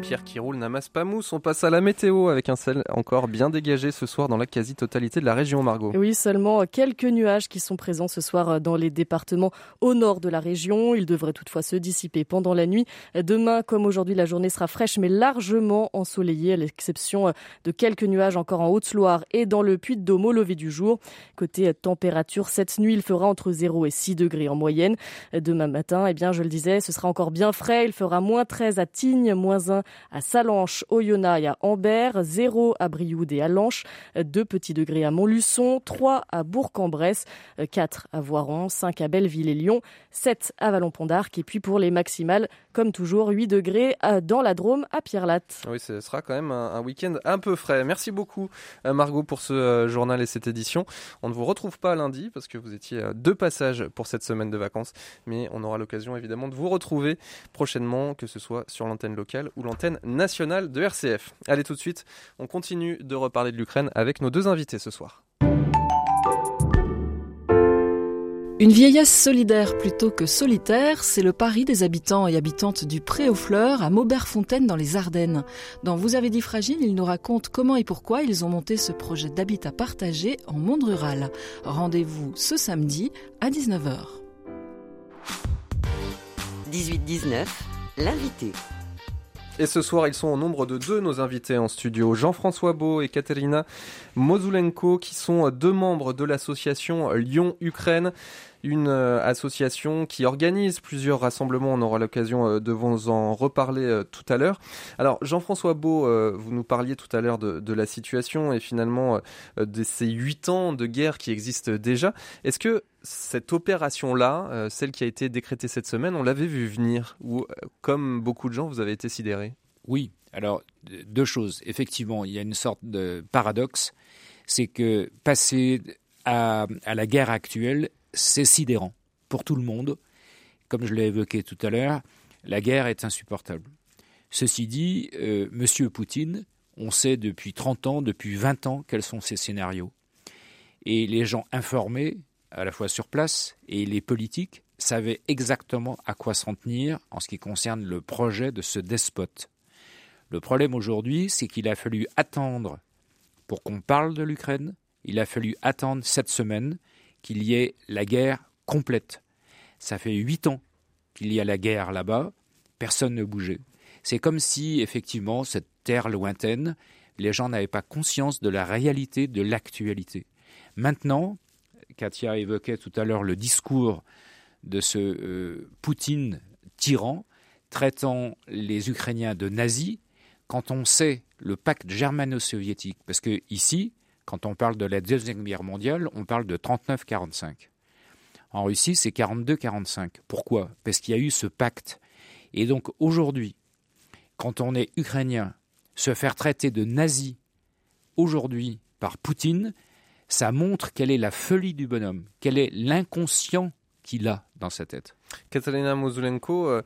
Pierres qui roulent n'amassent pas mousse. On passe à la météo avec un ciel encore bien dégagé ce soir dans la quasi-totalité de la région, Margot. Oui, seulement quelques nuages qui sont présents ce soir dans les départements au nord de la région. Ils devraient toutefois se dissiper pendant la nuit. Demain, comme aujourd'hui, la journée sera fraîche mais largement ensoleillée, à l'exception de quelques nuages encore en Haute-Loire et dans le Puy-de-Dôme au lever du jour. Côté température, cette nuit, il fera entre 0 et 6 degrés en moyenne. Demain matin, eh bien, je le disais, ce sera encore bien frais. Il fera moins 13 à Tignes, moins 1 à Salanches, Oyonnax et à Ambert, 0 à Brioude et à Lanches, 2 petits degrés à Montluçon, 3 à Bourg-en-Bresse, 4 à Voiron, 5 à Belleville et Lyon, 7 à Vallon-Pont d'Arc et puis pour les maximales, comme toujours, 8 degrés dans la Drôme à Pierre-Latte. Oui, ce sera quand même un, week-end un peu frais. Merci beaucoup euh, Margot pour ce euh, journal et cette édition. On ne vous retrouve pas lundi parce que vous étiez euh, deux passages pour cette semaine de vacances, mais on aura l'occasion évidemment de vous retrouver prochainement, que ce soit sur l'antenne locale ou l'antenne nationale de RCF. Allez tout de suite, on continue de reparler de l'Ukraine avec nos deux invités ce soir. Une vieillesse solidaire plutôt que solitaire, c'est le pari des habitants et habitantes du Pré aux Fleurs à Maubert-Fontaine dans les Ardennes. Dans Vous avez dit fragile, ils nous racontent comment et pourquoi ils ont monté ce projet d'habitat partagé en monde rural. Rendez-vous ce samedi à 19h. 18-19, l'invité. Et ce soir, ils sont au nombre de deux, nos invités en studio. Jean-François Beau et Katerina Mozulenko, qui sont deux membres de l'association Lyon-Ukraine une euh, association qui organise plusieurs rassemblements. On aura l'occasion euh, de vous en reparler euh, tout à l'heure. Alors, Jean-François Beau, vous nous parliez tout à l'heure de, la situation et finalement de ces huit ans de guerre qui existent déjà. Est-ce que cette opération-là, celle qui a été décrétée cette semaine, on l'avait vu venir ou, comme beaucoup de gens, vous avez été sidéré Oui. Alors, deux choses. Effectivement, il y a une sorte de paradoxe. C'est que passer à, à la guerre actuelle, c'est sidérant pour tout le monde. Comme je l'ai évoqué tout à l'heure, la guerre est insupportable. Ceci dit, euh, Monsieur Poutine, on sait depuis 30 ans, depuis 20 ans, quels sont ses scénarios. Et les gens informés, à la fois sur place, et les politiques, savaient exactement à quoi s'en tenir en ce qui concerne le projet de ce despote. Le problème aujourd'hui, c'est qu'il a fallu attendre pour qu'on parle de l'Ukraine, il a fallu attendre cette semaine, qu'il y ait la guerre complète. Ça fait huit ans qu'il y a la guerre là-bas, personne ne bougeait. C'est comme si, effectivement, cette terre lointaine, les gens n'avaient pas conscience de la réalité de l'actualité. Maintenant, Katia évoquait tout à l'heure le discours de ce euh, Poutine tyran traitant les Ukrainiens de nazis, quand on sait le pacte germano-soviétique, parce que ici, quand on parle de la Deuxième Guerre mondiale, on parle de 39-45. En Russie, c'est 42-45. Pourquoi? Parce qu'il y a eu ce pacte. Et donc aujourd'hui, quand on est ukrainien, se faire traiter de nazi aujourd'hui par Poutine, ça montre quelle est la folie du bonhomme, quel est l'inconscient qu'il a dans sa tête. Katalina Mozulenko, euh,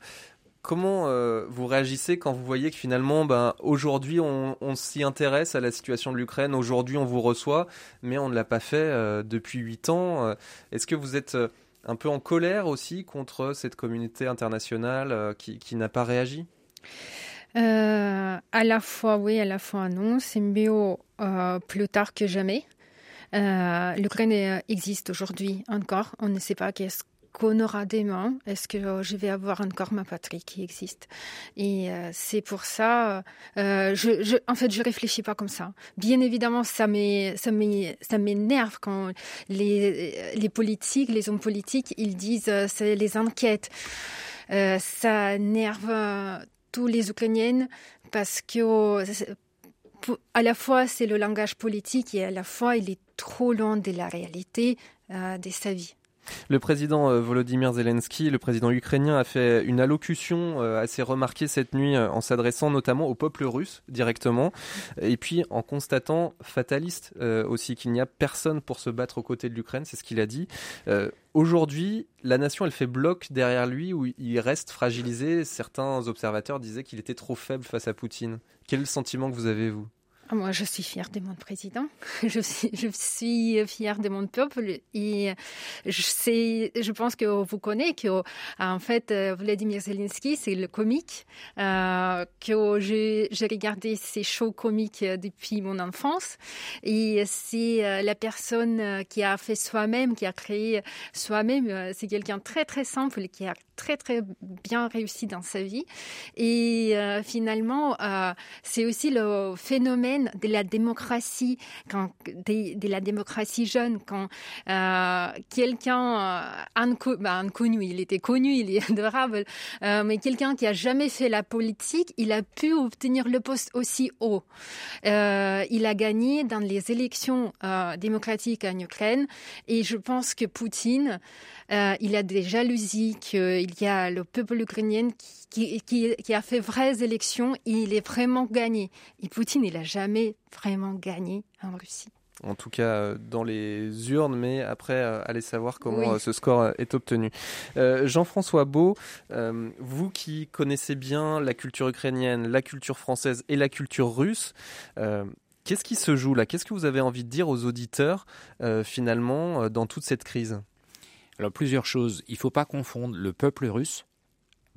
Comment euh, vous réagissez quand vous voyez que finalement, ben, aujourd'hui, on, s'y intéresse à la situation de l'Ukraine, aujourd'hui, on vous reçoit, mais on ne l'a pas fait euh, depuis huit ans euh, Est-ce que vous êtes un peu en colère aussi contre cette communauté internationale qui, n'a pas réagi? À la fois oui, à la fois non. C'est mieux plus tard que jamais. L'Ukraine existe aujourd'hui encore. On ne sait pas qu'est-ce qu'on aura demain Est-ce que je vais avoir encore ma patrie qui existe? Et euh, c'est pour ça, euh, je, je, en fait, je réfléchis pas comme ça. Bien évidemment, ça m'énerve quand les, les politiques, les hommes politiques, ils disent euh, c'est les enquêtes. Euh, ça énerve tous les Ukrainiennes parce que à la fois c'est le langage politique et à la fois il est trop loin de la réalité de sa vie. Le président euh, Volodymyr Zelensky, le président ukrainien, a fait une allocution euh, assez remarquée cette nuit euh, en s'adressant notamment au peuple russe directement, et puis en constatant fataliste aussi qu'il n'y a personne pour se battre aux côtés de l'Ukraine, c'est ce qu'il a dit. Aujourd'hui, la nation, elle fait bloc derrière lui où il reste fragilisé. Certains observateurs disaient qu'il était trop faible face à Poutine. Quel sentiment que vous avez, vous? Moi, je suis fière de mon président. Je suis, je suis fière de mon peuple. Et je, sais, je pense que vous connaissez que, en fait, Vladimir Zelensky, c'est le comique. Euh, que j'ai regardé ces shows comiques depuis mon enfance. Et c'est euh, la personne qui a fait soi-même, qui a créé soi-même. C'est quelqu'un très, très simple qui a très, très bien réussi dans sa vie. Et euh, finalement, euh, c'est aussi le phénomène de la démocratie, quand, de, la démocratie jeune, quand euh, quelqu'un euh, bah, inconnu, il était connu, il est adorable, euh, mais quelqu'un qui a jamais fait la politique, il a pu obtenir le poste aussi haut. il a gagné dans les élections démocratiques en Ukraine, et je pense que Poutine, il a des jalousies, qu'il y a le peuple ukrainien qui, qui, qui, a fait vraies élections, et il est vraiment gagné. Et Poutine, il a jamais vraiment gagné en Russie. En tout cas, euh, dans les urnes, mais après, euh, allez savoir comment euh, ce score est obtenu. Jean-François Beau, vous qui connaissez bien la culture ukrainienne, la culture française et la culture russe, qu'est-ce qui se joue là? Qu'est-ce que vous avez envie de dire aux auditeurs, finalement, dans toute cette crise? Alors, plusieurs choses. Il ne faut pas confondre le peuple russe,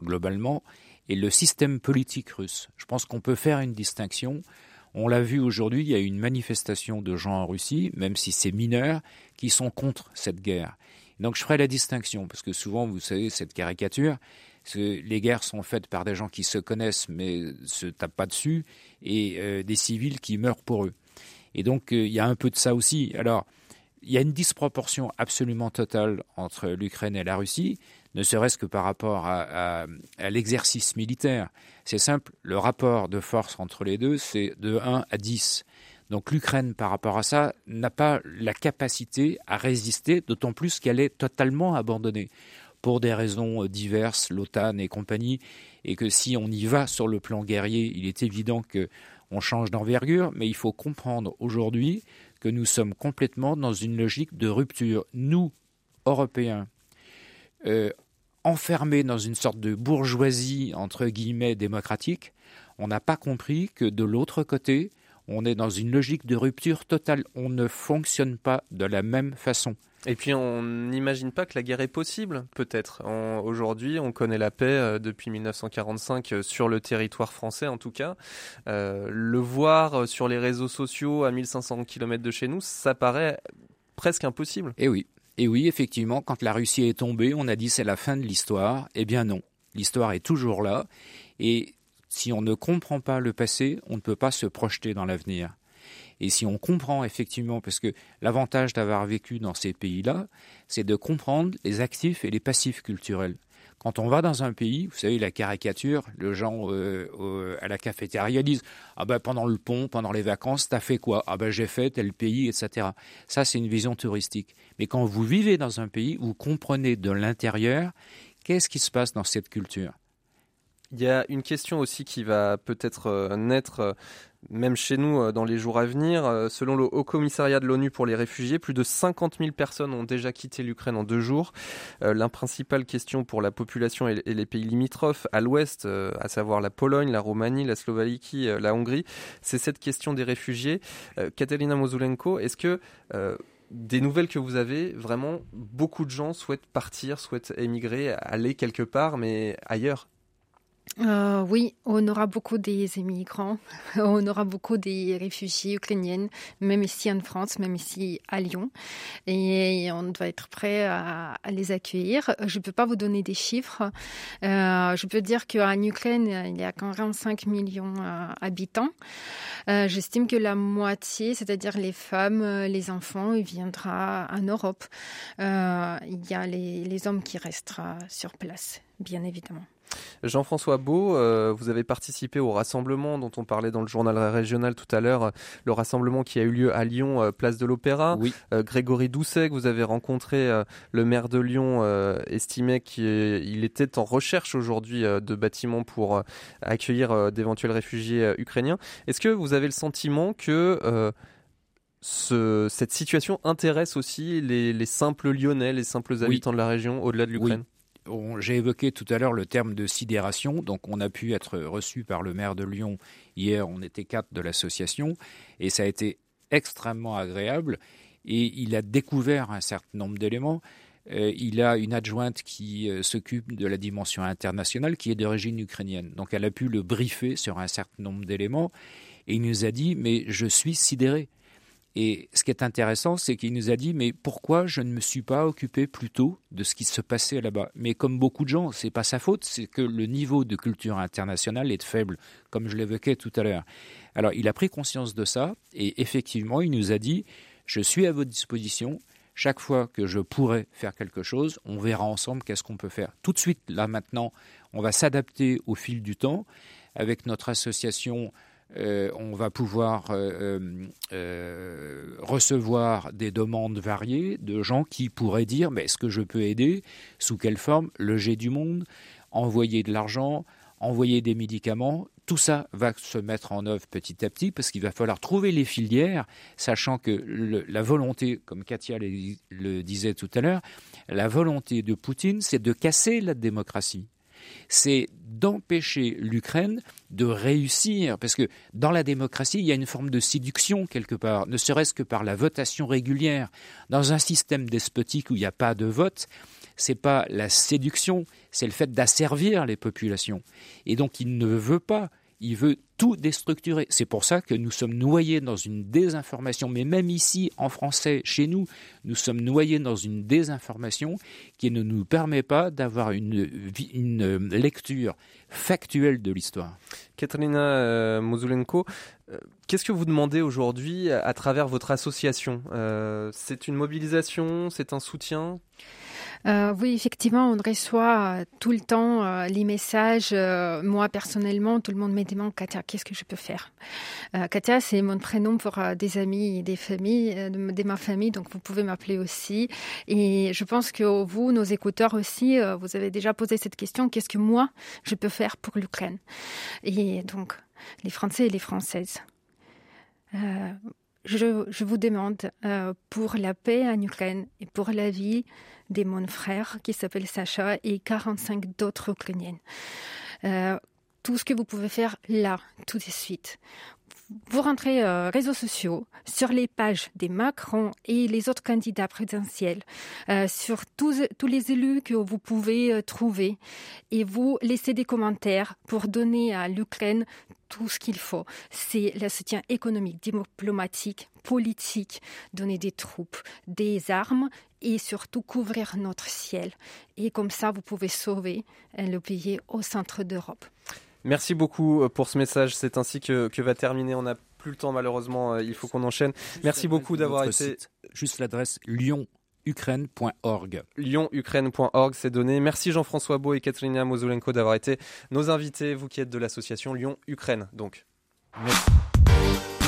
globalement, et le système politique russe. Je pense qu'on peut faire une distinction on l'a vu aujourd'hui, il y a une manifestation de gens en Russie, même si c'est mineur, qui sont contre cette guerre. Donc je ferai la distinction, parce que souvent, vous savez, cette caricature, les guerres sont faites par des gens qui se connaissent mais se tapent pas dessus, et euh, des civils qui meurent pour eux. Et donc euh, il y a un peu de ça aussi. Alors, il y a une disproportion absolument totale entre l'Ukraine et la Russie ne serait-ce que par rapport à, l'exercice militaire. C'est simple, le rapport de force entre les deux, c'est de 1 à 10. Donc l'Ukraine, par rapport à ça, n'a pas la capacité à résister, d'autant plus qu'elle est totalement abandonnée pour des raisons diverses, l'OTAN et compagnie, et que si on y va sur le plan guerrier, il est évident qu'on change d'envergure, mais il faut comprendre aujourd'hui que nous sommes complètement dans une logique de rupture. Nous, Européens, euh, enfermés dans une sorte de bourgeoisie entre guillemets démocratique, on n'a pas compris que de l'autre côté, on est dans une logique de rupture totale. On ne fonctionne pas de la même façon. Et puis on n'imagine pas que la guerre est possible, peut-être. Aujourd'hui, on connaît la paix euh, depuis 1945 euh, sur le territoire français, en tout cas. le voir sur les réseaux sociaux à 1500 km de chez nous, ça paraît presque impossible. Eh oui, et oui, effectivement, quand la Russie est tombée, on a dit c'est la fin de l'histoire. Eh bien non, l'histoire est toujours là. Et si on ne comprend pas le passé, on ne peut pas se projeter dans l'avenir. Et si on comprend effectivement, parce que l'avantage d'avoir vécu dans ces pays-là, c'est de comprendre les actifs et les passifs culturels. Quand on va dans un pays, vous savez, la caricature, le gens euh, à la cafétéria disent Ah ben pendant le pont, pendant les vacances, t'as fait quoi? Ah ben j'ai fait tel pays, etc. Ça, c'est une vision touristique. Mais quand vous vivez dans un pays, vous comprenez de l'intérieur qu'est-ce qui se passe dans cette culture? Il y a une question aussi qui va peut-être euh, naître euh, même chez nous euh, dans les jours à venir. Selon le Haut Commissariat de l'ONU pour les réfugiés, plus de 50 000 personnes ont déjà quitté l'Ukraine en deux jours. la principale question pour la population et les pays limitrophes à l'ouest, à savoir la Pologne, la Roumanie, la Slovaquie, la Hongrie, c'est cette question des réfugiés. Katerina Mozulenko, est-ce que des nouvelles que vous avez, vraiment, beaucoup de gens souhaitent partir, souhaitent émigrer, aller quelque part, mais ailleurs? Euh, oui, on aura beaucoup des immigrants, on aura beaucoup des réfugiés ukrainiennes, même ici en France, même ici à Lyon. Et on doit être prêt à, les accueillir. Je ne peux pas vous donner des chiffres. Euh, je peux dire qu'en Ukraine, il y a 45 millions d'habitants. Euh, j'estime que la moitié, c'est-à-dire les femmes, les enfants, viendra en Europe. il y a les, les hommes qui resteront sur place, bien évidemment. Jean-François Beau, euh, vous avez participé au rassemblement dont on parlait dans le journal régional tout à l'heure, euh, le rassemblement qui a eu lieu à Lyon, euh, place de l'Opéra. Oui. Grégory Doucet, vous avez rencontré le maire de Lyon, estimait qu'il était en recherche aujourd'hui de bâtiments pour accueillir d'éventuels réfugiés ukrainiens. Est-ce que vous avez le sentiment que cette situation intéresse aussi les, simples Lyonnais, les simples habitants de la région au-delà de l'Ukraine? J'ai évoqué tout à l'heure le terme de sidération. Donc, on a pu être reçu par le maire de Lyon hier. On était quatre de l'association et ça a été extrêmement agréable. Et il a découvert un certain nombre d'éléments. Euh, il a une adjointe qui euh, s'occupe de la dimension internationale qui est d'origine ukrainienne. Donc, elle a pu le briefer sur un certain nombre d'éléments. Et il nous a dit Mais je suis sidéré. Et ce qui est intéressant, c'est qu'il nous a dit mais pourquoi je ne me suis pas occupé plus tôt de ce qui se passait là-bas? Mais comme beaucoup de gens, c'est pas sa faute, c'est que le niveau de culture internationale est faible, comme je l'évoquais tout à l'heure. Alors il a pris conscience de ça et effectivement, il nous a dit je suis à votre disposition. Chaque fois que je pourrai faire quelque chose, on verra ensemble qu'est-ce qu'on peut faire. Tout de suite, là maintenant, on va s'adapter au fil du temps avec notre association euh, on va pouvoir euh, euh, recevoir des demandes variées de gens qui pourraient dire mais est-ce que je peux aider? Sous quelle forme? Jet du monde? Envoyer de l'argent? Envoyer des médicaments? Tout ça va se mettre en œuvre petit à petit parce qu'il va falloir trouver les filières, sachant que la volonté, comme Katia le disait tout à l'heure, la volonté de Poutine, c'est de casser la démocratie c'est d'empêcher l'Ukraine de réussir, parce que dans la démocratie, il y a une forme de séduction quelque part, ne serait-ce que par la votation régulière. Dans un système despotique où il n'y a pas de vote, c'est pas la séduction, c'est le fait d'asservir les populations. Et donc il ne veut pas il veut tout déstructurer. C'est pour ça que nous sommes noyés dans une désinformation, mais même ici, en français, chez nous, nous sommes noyés dans une désinformation qui ne nous permet pas d'avoir une, lecture factuelle de l'histoire. Katrina euh, Mozulenko, euh, qu'est-ce que vous demandez aujourd'hui à, travers votre association? Euh, C'est une mobilisation? C'est un soutien? Euh, oui, effectivement, on reçoit euh, tout le temps euh, les messages. moi, personnellement, tout le monde me demande, Katia, qu'est-ce que je peux faire? Katia, c'est mon prénom pour des amis et des familles, de, ma famille, donc vous pouvez m'appeler aussi. Et je pense que vous, nos écouteurs aussi, vous avez déjà posé cette question, qu'est-ce que moi, je peux faire pour l'Ukraine? Et donc, les Français et les Françaises. Je, je, vous demande pour la paix en Ukraine et pour la vie de mon frère qui s'appelle Sacha et 45 d'autres Ukrainiennes. Euh, tout ce que vous pouvez faire là, tout de suite. Vous rentrez euh, réseaux sociaux, sur les pages des Macron et les autres candidats présidentiels, euh, sur tous, tous les élus que vous pouvez euh, trouver, et vous laissez des commentaires pour donner à l'Ukraine tout ce qu'il faut. C'est le soutien économique, diplomatique, politique, donner des troupes, des armes et surtout couvrir notre ciel. Et comme ça, vous pouvez sauver le pays au centre d'Europe. Merci beaucoup euh, pour ce message. C'est ainsi que, que va terminer. On n'a plus le temps malheureusement. Euh, il faut qu'on enchaîne. Merci beaucoup d'avoir été. juste l'adresse Lyon ukraine.org. Lyonukraine.org, c'est donné. Merci Jean-François Beau et Katrina Mozulenko d'avoir été nos invités, vous qui êtes de l'association Lyon-Ukraine. Donc,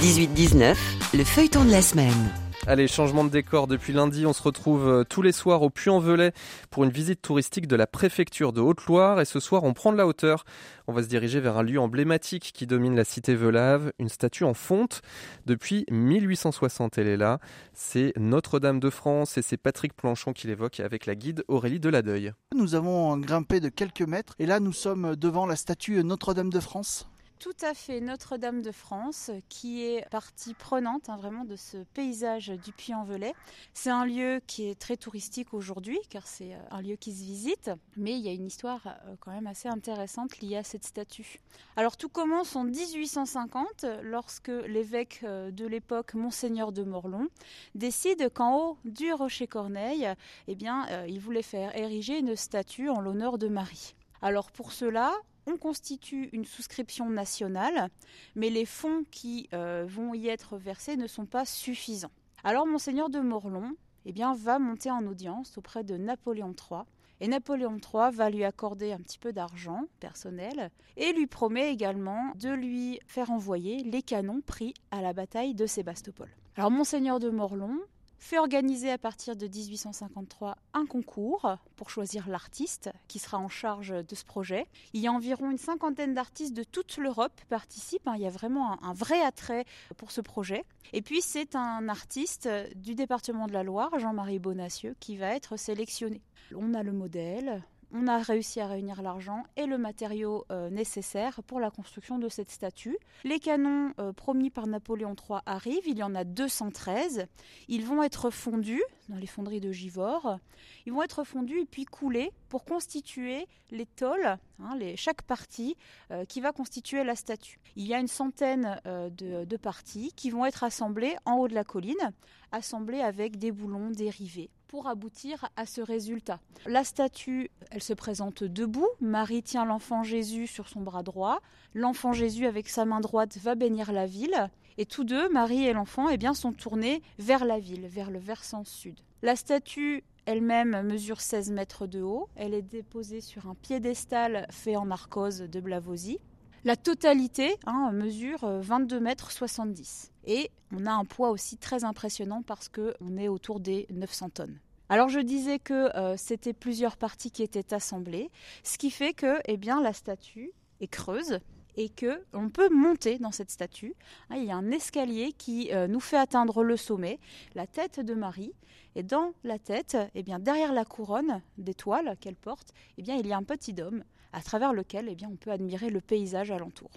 18-19, le feuilleton de la semaine. Allez, changement de décor. Depuis lundi, on se retrouve euh, tous les soirs au Puy-en-Velay pour une visite touristique de la préfecture de Haute-Loire. Et ce soir, on prend de la hauteur. On va se diriger vers un lieu emblématique qui domine la cité Velave, une statue en fonte. Depuis 1860, elle est là. C'est Notre-Dame de France et c'est Patrick Planchon qui l'évoque avec la guide Aurélie Deladeuil. Nous avons grimpé de quelques mètres et là, nous sommes devant la statue Notre-Dame de France. Tout à fait, Notre-Dame de France, qui est partie prenante hein, vraiment de ce paysage du Puy-en-Velay. C'est un lieu qui est très touristique aujourd'hui, car c'est euh, un lieu qui se visite, mais il y a une histoire euh, quand même assez intéressante liée à cette statue. Alors tout commence en 1850, lorsque l'évêque euh, de l'époque, Monseigneur de Morlon, décide qu'en haut du Rocher Corneille, eh bien, il voulait faire ériger une statue en l'honneur de Marie. Alors pour cela, on constitue une souscription nationale, mais les fonds qui euh, vont y être versés ne sont pas suffisants. Alors monseigneur de Morlon eh bien, va monter en audience auprès de Napoléon III. Et Napoléon III va lui accorder un petit peu d'argent personnel et lui promet également de lui faire envoyer les canons pris à la bataille de Sébastopol. Alors monseigneur de Morlon fait organiser à partir de 1853 un concours pour choisir l'artiste qui sera en charge de ce projet. Il y a environ une cinquantaine d'artistes de toute l'Europe qui participent. Hein. Il y a vraiment un, vrai attrait pour ce projet. Et puis c'est un artiste du département de la Loire, Jean-Marie Bonacieux, qui va être sélectionné. On a le modèle, on a réussi à réunir l'argent et le matériau euh, nécessaire pour la construction de cette statue. Les canons euh, promis par Napoléon III arrivent, il y en a 213. Ils vont être fondus dans les fonderies de Givors. Ils vont être fondus et puis coulés pour constituer les tôles, hein, chaque partie euh, qui va constituer la statue. Il y a une centaine de parties qui vont être assemblées en haut de la colline, assemblées avec des boulons dérivés pour aboutir à ce résultat. La statue, elle se présente debout. Marie tient l'enfant Jésus sur son bras droit. L'enfant Jésus, avec sa main droite, va bénir la ville. Et tous deux, Marie et l'enfant, eh bien, sont tournés vers la ville, vers le versant sud. La statue elle-même mesure 16 mètres de haut. Elle est déposée sur un piédestal fait en arcose de Blavozy. La totalité hein, mesure 22 mètres 70. Et on a un poids aussi très impressionnant parce qu'on est autour des 900 tonnes. Alors je disais que euh, c'était plusieurs parties qui étaient assemblées, ce qui fait que eh bien, la statue est creuse et que on peut monter dans cette statue. Hein, il y a un escalier qui euh, nous fait atteindre le sommet, la tête de Marie. Et dans la tête, eh bien, derrière la couronne d'étoiles qu'elle porte, eh bien, il y a un petit dôme à travers lequel eh bien, on peut admirer le paysage alentour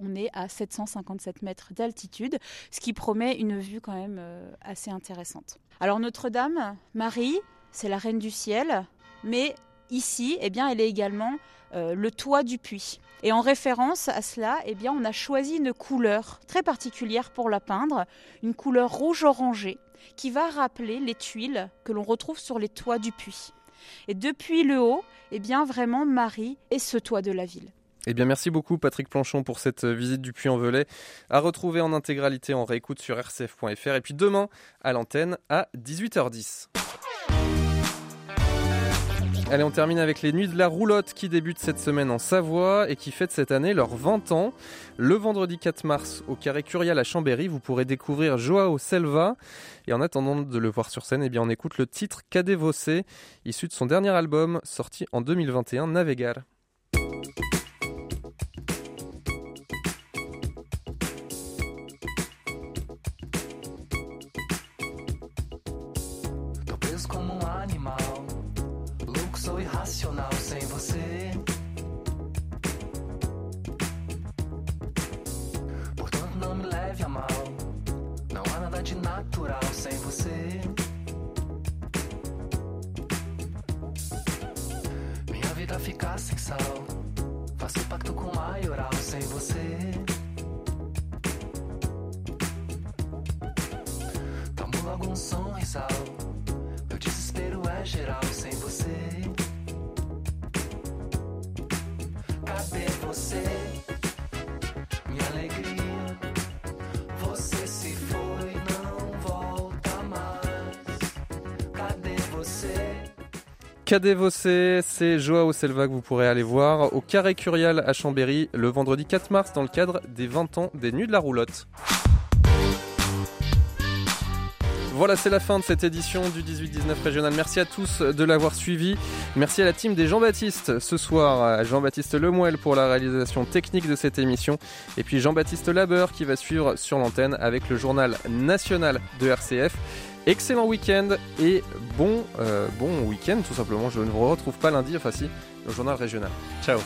on est à 757 mètres d'altitude, ce qui promet une vue quand même euh, assez intéressante. Alors Notre-Dame, Marie, c'est la reine du ciel, mais ici, eh bien, elle est également euh, le toit du puits. Et en référence à cela, eh bien, on a choisi une couleur très particulière pour la peindre, une couleur rouge orangé, qui va rappeler les tuiles que l'on retrouve sur les toits du puits. Et depuis le haut, eh bien, vraiment, Marie est ce toit de la ville. Eh bien, merci beaucoup Patrick Planchon pour cette euh, visite du Puy-en-Velay à retrouver en intégralité en réécoute sur rcf.fr et puis demain à l'antenne à 18h10. Allez, on termine avec les Nuits de la Roulotte qui débutent cette semaine en Savoie et qui fêtent cette année leurs 20 ans. Le vendredi 4 mars au Carré Curial à Chambéry, vous pourrez découvrir Joao Selva. Et en attendant de le voir sur scène, eh bien on écoute le titre Cadévossé, issu de son dernier album sorti en 2021, Navegar. você. Minha vida fica sem sal. Cadévossé, c'est Joao Selva que vous pourrez aller voir au Carré Curial à Chambéry le vendredi 4 mars dans le cadre des 20 ans des Nuits de la Roulotte. Voilà, c'est la fin de cette édition du 18-19 régional. Merci à tous de l'avoir suivi. Merci à la team des Jean-Baptiste ce soir, Jean-Baptiste Lemoel pour la réalisation technique de cette émission, et puis Jean-Baptiste Labeur qui va suivre sur l'antenne avec le journal national de RCF. Excellent week-end et bon, euh, bon week-end tout simplement. Je ne vous retrouve pas lundi, enfin si, le journal régional. Ciao